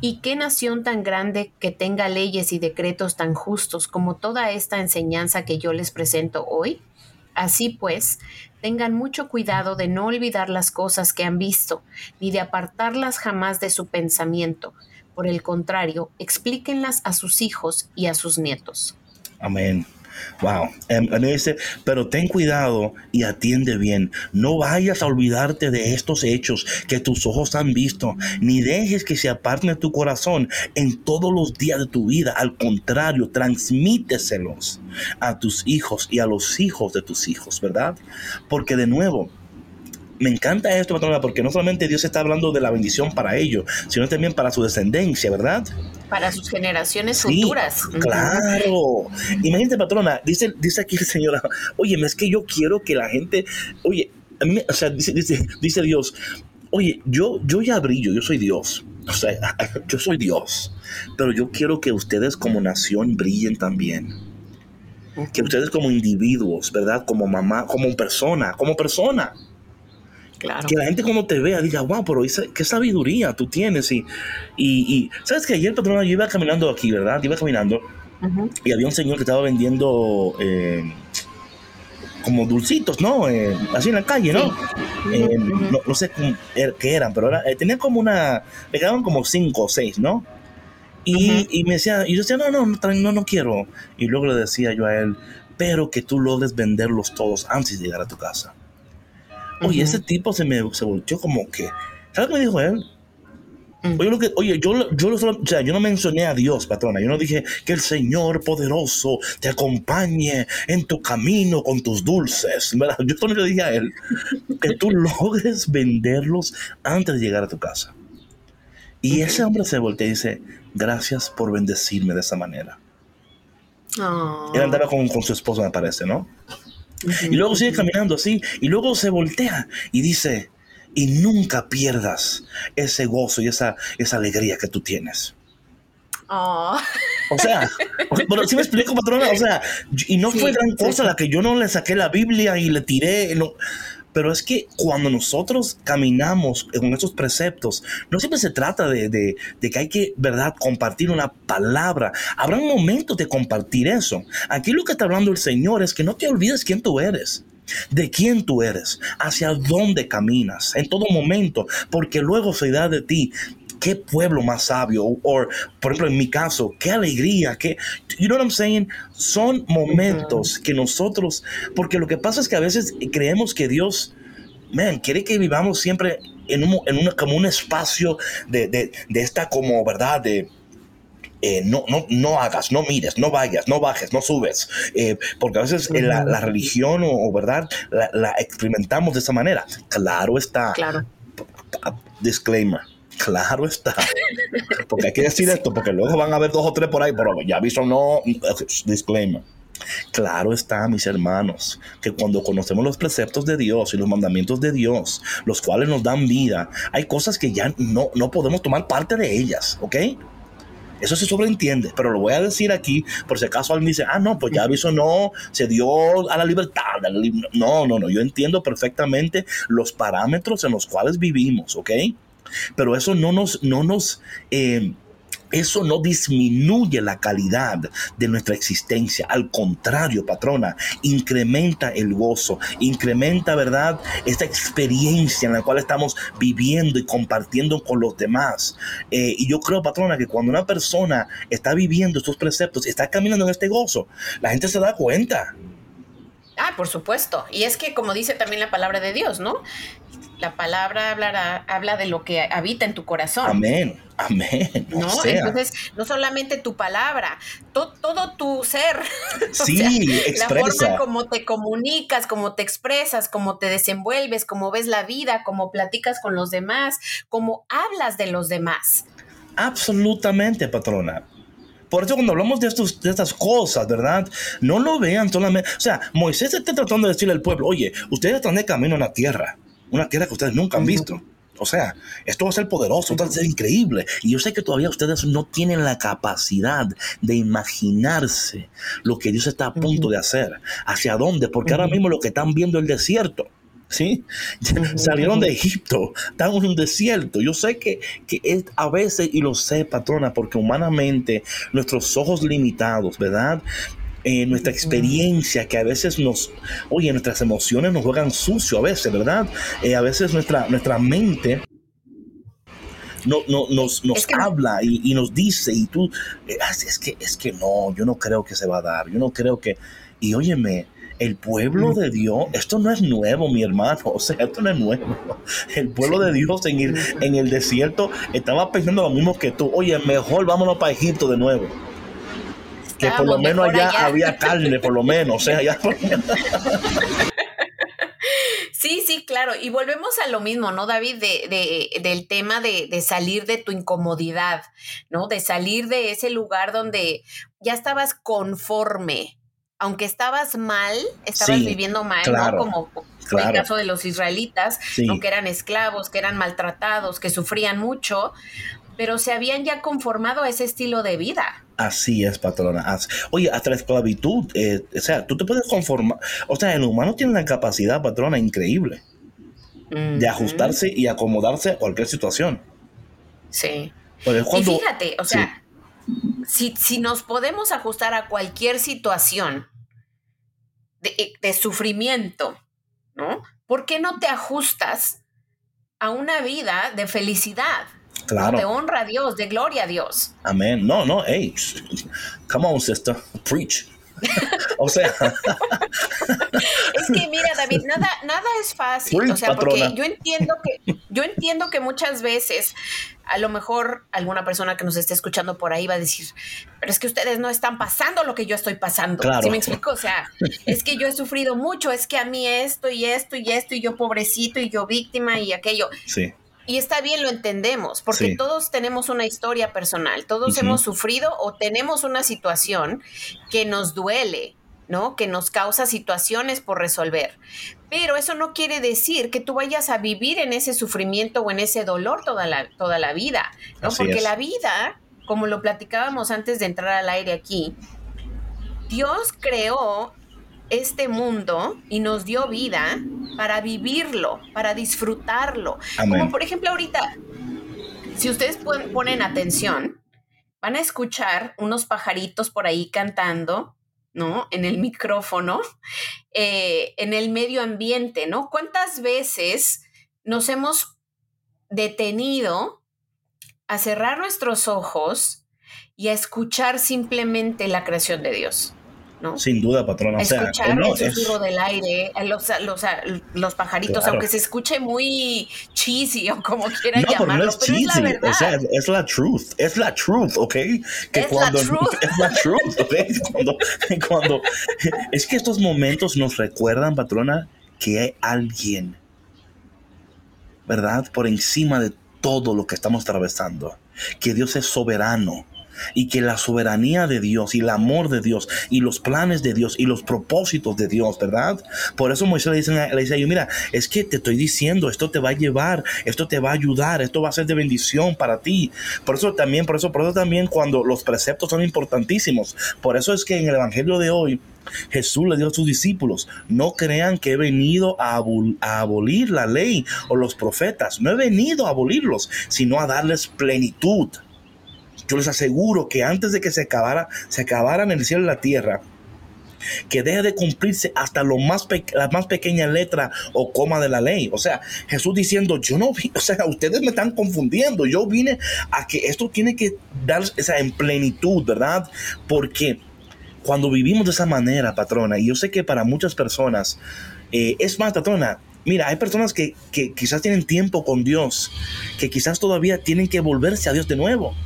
¿Y qué nación tan grande que tenga leyes y decretos tan justos como toda esta enseñanza que yo les presento hoy? Así pues, tengan mucho cuidado de no olvidar las cosas que han visto, ni de apartarlas jamás de su pensamiento. Por el contrario, explíquenlas a sus hijos y a sus nietos. Amén. Wow. Mí dice, pero ten cuidado y atiende bien. No vayas a olvidarte de estos hechos que tus ojos han visto, ni dejes que se aparten tu corazón en todos los días de tu vida. Al contrario, transmíteselos a tus hijos y a los hijos de tus hijos, ¿verdad? Porque de nuevo, me encanta esto, patrona, porque no solamente Dios está hablando de la bendición para ellos, sino también para su descendencia, ¿verdad? Para sus generaciones Sí, futuras. Claro. Imagínate, patrona, dice, dice aquí la señora, oye, es que yo quiero que la gente, oye, a mí, o sea, dice, dice, dice Dios, oye, yo, yo ya brillo, yo soy Dios. O sea, yo soy Dios. Pero yo quiero que ustedes como nación brillen también. Que ustedes como individuos, ¿verdad? Como mamá, como persona, como persona. Claro. Que la gente cuando te vea diga, wow, pero qué sabiduría tú tienes. Y, y, y sabes que ayer, patrona, yo iba caminando aquí, ¿verdad? Iba caminando Ujú. y había un señor que estaba vendiendo eh, como dulcitos, ¿no? Eh, así en la calle, ¿no? Eh, Ujú. no, no sé er- qué eran, pero era, eh, tenía como una, me quedaban como cinco o seis, ¿no? Y, Ujú. y me decía, y yo decía, no, no, no, no, no quiero. Y luego le decía yo a él, pero que tú logres venderlos todos antes de llegar a tu casa. Oye, ese tipo se me se volteó como que, ¿sabes qué me dijo él? Mm. Oye, lo que, oye yo, lo- yo, lo solo- o sea, yo no mencioné a Dios, patrona. Yo no dije que el Señor poderoso te acompañe en tu camino con tus dulces. ¿verdad? Yo solo le dije a él que tú logres venderlos antes de llegar a tu casa. Y ese hombre se voltea y dice, gracias por bendecirme de esa manera. Ah. Él andaba con, con su esposa, me parece, ¿no? Y luego sigue caminando así, y luego se voltea y dice, y nunca pierdas ese gozo y esa, esa alegría que tú tienes. Ah. O sea, pero si me explico, patrona, o sea, y no fue Sí, gran sí, cosa sí. la que yo no le saqué la Biblia y le tiré, no. Pero es que cuando nosotros caminamos con estos preceptos, no siempre se trata de, de- de que hay que, ¿verdad?, compartir una palabra. Habrá un momento de compartir eso. Aquí lo que está hablando el Señor es que no te olvides quién tú eres. De quién tú eres, hacia dónde caminas, en todo momento, porque luego se da de ti qué pueblo más sabio, o por ejemplo en mi caso, qué alegría, qué, you know what I'm saying, son momentos que nosotros, porque lo que pasa es que a veces creemos que Dios, man, quiere que vivamos siempre en un, en una, como un espacio de, de, de esta como, ¿verdad? De, eh, no, no, no hagas, no mires, no vayas, no bajes, no subes, eh, porque a veces eh, la, la religión o, o, verdad la, la experimentamos de esa manera. Claro está, Claro. disclaimer. Claro está. Porque hay que decir esto, porque luego van a haber dos o tres por ahí, pero ya aviso no. Disclaimer. Claro está, mis hermanos, que cuando conocemos los preceptos de Dios y los mandamientos de Dios, los cuales nos dan vida, hay cosas que ya no, no podemos tomar parte de ellas, ¿ok? Eso se sobreentiende, pero lo voy a decir aquí por si acaso alguien dice, ah, no, pues ya aviso no, se dio a la libertad. a la li-". No, no, no, yo entiendo perfectamente los parámetros en los cuales vivimos, ¿ok? Pero eso no nos, no nos, eh, eso no disminuye la calidad de nuestra existencia. Al contrario, patrona, incrementa el gozo, incrementa, ¿verdad? Esta experiencia en la cual estamos viviendo y compartiendo con los demás. Eh, y yo creo, patrona, que cuando una persona está viviendo estos preceptos, está caminando en este gozo, la gente se da cuenta. Ah, por supuesto. Y es que, como dice también la palabra de Dios, ¿no? La palabra hablará, habla de lo que habita en tu corazón. Amén, amén. ¿No? O sea, Entonces, no solamente tu palabra, to- todo tu ser. O sí, sea, La expresa. forma en cómo te comunicas, cómo te expresas, cómo te desenvuelves, cómo ves la vida, cómo platicas con los demás, cómo hablas de los demás. Absolutamente, patrona. Por eso cuando hablamos de, estos, de estas cosas, ¿verdad? No lo vean solamente... O sea, Moisés está tratando de decirle al pueblo, oye, ustedes están de camino en la tierra, una tierra que ustedes nunca han visto. O sea, esto va a ser poderoso, esto va a ser increíble. Y yo sé que todavía ustedes no tienen la capacidad de imaginarse lo que Dios está a punto de hacer. ¿Hacia dónde? Porque ahora mismo lo que están viendo es el desierto. ¿Sí? Salieron de Egipto, están en un desierto. Yo sé que, que es a veces, y lo sé, patrona, porque humanamente nuestros ojos limitados, ¿verdad? Eh, nuestra experiencia, que a veces nos, oye, nuestras emociones nos juegan sucio a veces, ¿verdad? Eh, a veces nuestra, nuestra mente no, no, nos, nos habla y, nos dice, y tú, eh, es, que, es que no, yo no creo que se va a dar, yo no creo que, y óyeme, el pueblo de Dios, esto no es nuevo, mi hermano, o sea, esto no es nuevo. El pueblo de Dios en el, en el desierto estaba pensando lo mismo que tú, oye, mejor vámonos para Egipto de nuevo que por lo menos allá, había carne, por lo menos. O sea, allá Sí, sí, claro. Y volvemos a lo mismo, ¿no, David? De, del tema de, salir de tu incomodidad, ¿no? De salir de ese lugar donde ya estabas conforme. Aunque estabas mal, estabas viviendo mal, ¿no? Como fue el caso de los israelitas, que eran esclavos, que eran maltratados, que sufrían mucho, pero se habían ya conformado a ese estilo de vida. Así es, patrona. Oye, hasta la esclavitud, eh, o sea, tú te puedes conformar. O sea, el humano tiene una capacidad, patrona, increíble de ajustarse y acomodarse a cualquier situación. Sí. y fíjate, o sea, si, si, nos podemos ajustar a cualquier situación de, de sufrimiento, ¿no? ¿Por qué no te ajustas a una vida de felicidad? Claro. De honra a Dios, de gloria a Dios. Amén. No, no, hey, come on, sister, preach. o sea. es que mira, David, nada, nada es fácil. o sea, porque yo entiendo que, yo entiendo que muchas veces, a lo mejor alguna persona que nos esté escuchando por ahí va a decir, pero es que ustedes no están pasando lo que yo estoy pasando. Claro. ¿Sí me explico? O sea, es que yo he sufrido mucho, es que a mí esto y esto y esto, y yo pobrecito, y yo víctima y aquello. Sí. Y está bien, lo entendemos, porque todos tenemos una historia personal, todos hemos sufrido o tenemos una situación que nos duele, ¿no? Que nos causa situaciones por resolver. Pero eso no quiere decir que tú vayas a vivir en ese sufrimiento o en ese dolor toda la, toda la vida, ¿no? porque la vida, como lo platicábamos antes de entrar al aire aquí, Dios creó este mundo y nos dio vida para vivirlo, para disfrutarlo. Como por ejemplo ahorita, si ustedes ponen atención, van a escuchar unos pajaritos por ahí cantando, ¿no? En el micrófono, eh, en el medio ambiente, ¿no? ¿Cuántas veces nos hemos detenido a cerrar nuestros ojos y a escuchar simplemente la creación de Dios? Sin duda, patrona. Escuchar el susurro del aire, los, los, los pajaritos, aunque se escuche muy cheesy o como quieran no, llamarlo, pero, es, la verdad. O sea, es la truth, es la truth, ¿ok? Que es cuando, la truth. Es la truth, ¿ok? Cuando, es que estos momentos nos recuerdan, patrona, que hay alguien, ¿verdad? Por encima de todo lo que estamos atravesando. Que Dios es soberano y que la soberanía de Dios y el amor de Dios y los planes de Dios y los propósitos de Dios, ¿verdad? Por eso Moisés le dice, le dice a ellos, mira, es que te estoy diciendo, esto te va a llevar, esto te va a ayudar, esto va a ser de bendición para ti. Por eso también, por eso, por eso también cuando los preceptos son importantísimos, por eso es que en el Evangelio de hoy, Jesús le dio a sus discípulos, no crean que he venido a, a, abolir la ley o los profetas, no he venido a abolirlos, sino a darles plenitud. Yo les aseguro que antes de que se acabara, se acabaran el cielo y la tierra, que deje de cumplirse hasta lo más la más pequeña letra o coma de la ley. O sea, Jesús diciendo, yo no vi, o sea, ustedes me están confundiendo. Yo vine a que esto tiene que dar esa en plenitud, ¿verdad? Porque cuando vivimos de esa manera, patrona, y yo sé que para muchas personas, eh, es más, patrona, Mira, hay personas que, que, quizás tienen tiempo con Dios, que quizás todavía tienen que volverse a Dios de nuevo.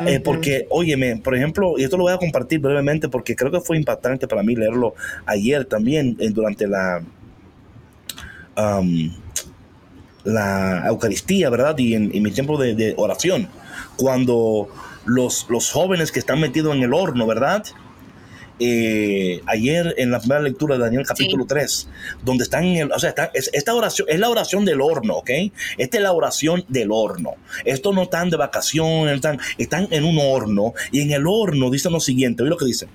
Ah, eh, porque, óyeme, por ejemplo, y esto lo voy a compartir brevemente porque creo que fue impactante para mí leerlo ayer también durante la, la Eucaristía, ¿verdad? Y en, mi tiempo de, oración, cuando los, los jóvenes que están metidos en el horno, ¿verdad? Eh, ayer en la primera lectura de Daniel capítulo 3, donde están en el, o sea, esta oración es la oración del horno, ¿ok? Esta es la oración del horno. Estos no están de vacaciones, están, están en un horno y en el horno dicen lo siguiente, oye lo que dice.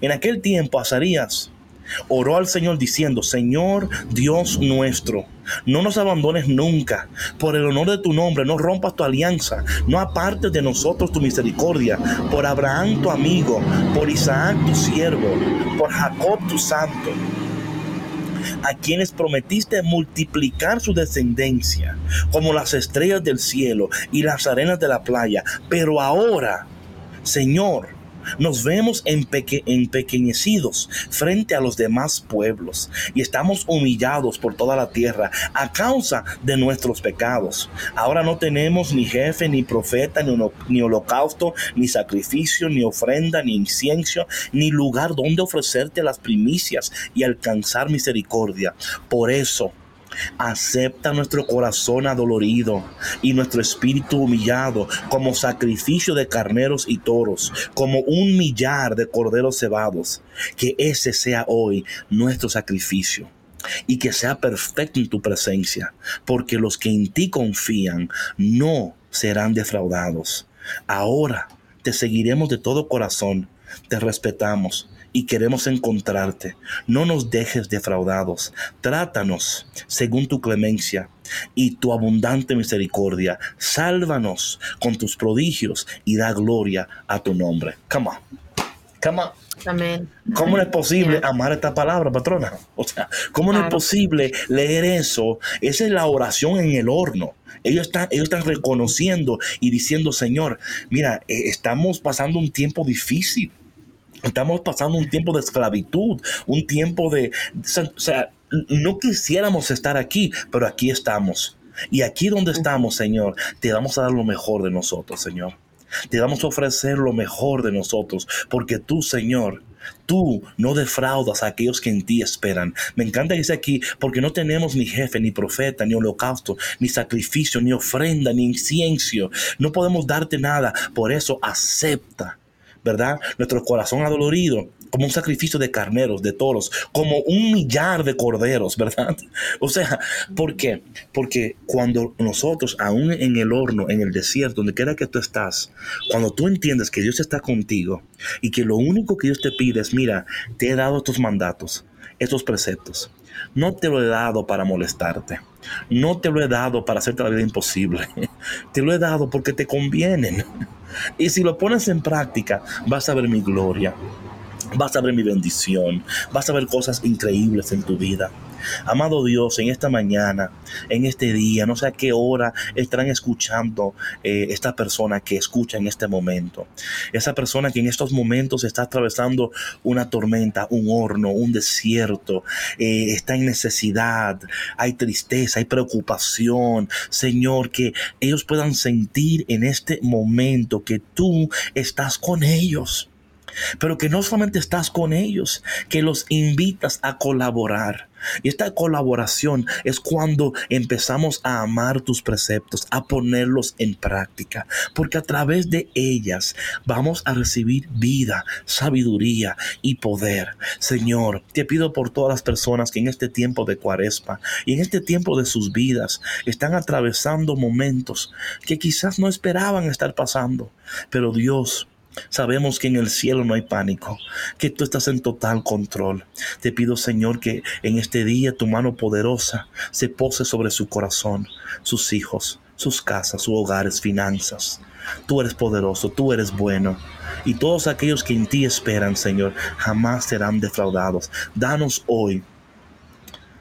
En aquel tiempo Azarías oró al Señor diciendo, Señor Dios nuestro, no nos abandones nunca. Por el honor de tu nombre, no rompas tu alianza. No apartes de nosotros tu misericordia. Por Abraham tu amigo, por Isaac tu siervo, por Jacob tu santo a quienes prometiste multiplicar su descendencia como las estrellas del cielo y las arenas de la playa. Pero ahora, Señor, nos vemos empequeñecidos frente a los demás pueblos y estamos humillados por toda la tierra a causa de nuestros pecados. Ahora no tenemos ni jefe, ni profeta, ni, ni holocausto, ni sacrificio, ni ofrenda, ni incienso, ni lugar donde ofrecerte las primicias y alcanzar misericordia. Por eso, Acepta nuestro corazón adolorido y nuestro espíritu humillado como sacrificio de carneros y toros, como un millar de corderos cebados. Que ese sea hoy nuestro sacrificio y que sea perfecto en tu presencia, porque los que en ti confían no serán defraudados. Ahora te seguiremos de todo corazón, te respetamos y queremos encontrarte. No nos dejes defraudados. Trátanos según tu clemencia y tu abundante misericordia. Sálvanos con tus prodigios y da gloria a tu nombre. Come on. Come on. Amén. ¿Cómo es posible amar esta palabra, patrona? O sea, ¿cómo no es posible leer eso? Esa es la oración en el horno. Ellos están, ellos están reconociendo y diciendo, Señor, mira, eh, estamos pasando un tiempo difícil. Estamos pasando un tiempo de esclavitud, un tiempo de, o sea, no quisiéramos estar aquí, pero aquí estamos. Y aquí donde estamos, Señor, te vamos a dar lo mejor de nosotros, Señor. Te vamos a ofrecer lo mejor de nosotros, porque tú, Señor, Tú no defraudas a aquellos que en ti esperan. Me encanta que dice aquí, porque no tenemos ni jefe, ni profeta, ni holocausto, ni sacrificio, ni ofrenda, ni incienso. No podemos darte nada. Por eso acepta ¿verdad? Nuestro corazón adolorido, como un sacrificio de carneros, de toros, como un millar de corderos, ¿verdad? O sea, ¿por qué? Porque cuando nosotros, aún en el horno, en el desierto, donde quiera que tú estás, cuando tú entiendes que Dios está contigo y que lo único que Dios te pide es, mira, te he dado estos mandatos, estos preceptos, no te lo he dado para molestarte. No te lo he dado para hacerte la vida imposible. Te lo he dado porque te convienen. Y si lo pones en práctica, vas a ver mi gloria. Vas a ver mi bendición. Vas a ver cosas increíbles en tu vida. Amado Dios, en esta mañana, en este día, no sé a qué hora estarán escuchando eh, esta persona que escucha en este momento. Esa persona que en estos momentos está atravesando una tormenta, un horno, un desierto, eh, está en necesidad, hay tristeza, hay preocupación. Señor, que ellos puedan sentir en este momento que tú estás con ellos pero que no solamente estás con ellos, que los invitas a colaborar. Y esta colaboración es cuando empezamos a amar tus preceptos, a ponerlos en práctica, porque a través de ellas vamos a recibir vida, sabiduría y poder. Señor, te pido por todas las personas que en este tiempo de cuarespa y en este tiempo de sus vidas están atravesando momentos que quizás no esperaban estar pasando, pero Dios, Sabemos que en el cielo no hay pánico, que tú estás en total control. Te pido, Señor, que en este día tu mano poderosa se pose sobre su corazón, sus hijos, sus casas, sus hogares, finanzas. Tú eres poderoso, tú eres bueno. Y todos aquellos que en ti esperan, Señor, jamás serán defraudados. Danos hoy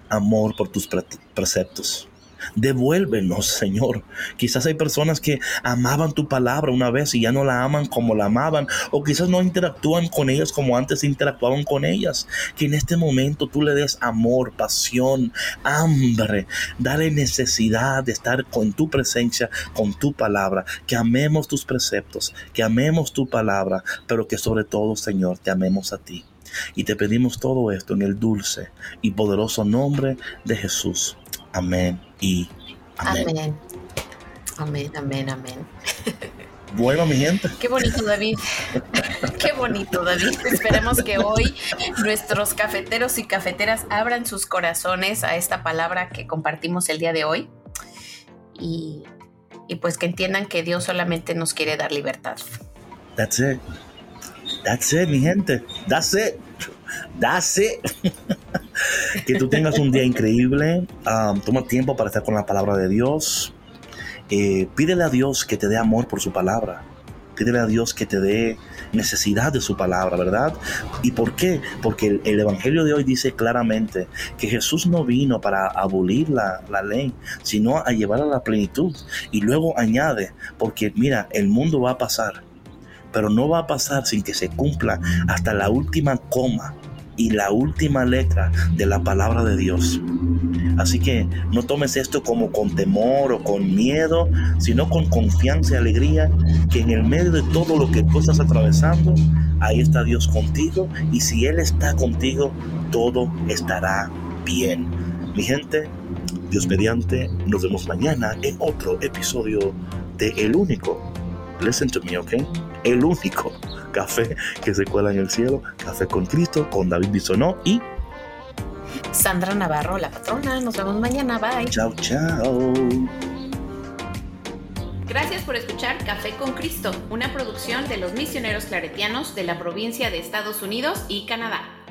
amor por tus preceptos. Devuélvenos, Señor. Quizás hay personas que amaban tu palabra una vez y ya no la aman como la amaban, o quizás no interactúan con ellas como antes interactuaban con ellas. Que en este momento tú le des amor, pasión, hambre, dale necesidad de estar con tu presencia, con tu palabra. Que amemos tus preceptos, que amemos tu palabra, pero que sobre todo, Señor, te amemos a ti. Y te pedimos todo esto en el dulce y poderoso nombre de Jesús. Amén y amén. Amén, amén, amén. amén. Bueno, mi gente. Qué bonito, David. Qué bonito, David. Esperemos que hoy nuestros cafeteros y cafeteras abran sus corazones a esta palabra que compartimos el día de hoy. Y, y pues que entiendan que Dios solamente nos quiere dar libertad. That's it. That's it, mi gente. That's it. That's it. que tú tengas un día increíble. Um, toma tiempo para estar con la palabra de Dios. Eh, pídele a Dios que te dé amor por su palabra. Pídele a Dios que te dé necesidad de su palabra, ¿verdad? ¿Y por qué? Porque el, el Evangelio de hoy dice claramente que Jesús no vino para abolir la, la, ley, sino a llevarla a la plenitud. Y luego añade, porque mira, el mundo va a pasar, pero no va a pasar sin que se cumpla hasta la última coma y la última letra de la palabra de Dios. Así que no tomes esto como con temor o con miedo, sino con confianza y alegría que en el medio de todo lo que tú estás atravesando, ahí está Dios contigo y si Él está contigo, todo estará bien. Mi gente, Dios mediante, nos vemos mañana en otro episodio de El Único. Listen to me, ¿ok? El único café que se cuela en el cielo, Café con Cristo, con David Bisonó y Sandra Navarro, la patrona. Nos vemos mañana. Bye. Chao, chao. Gracias por escuchar Café con Cristo, una producción de los misioneros claretianos de la provincia de Estados Unidos y Canadá.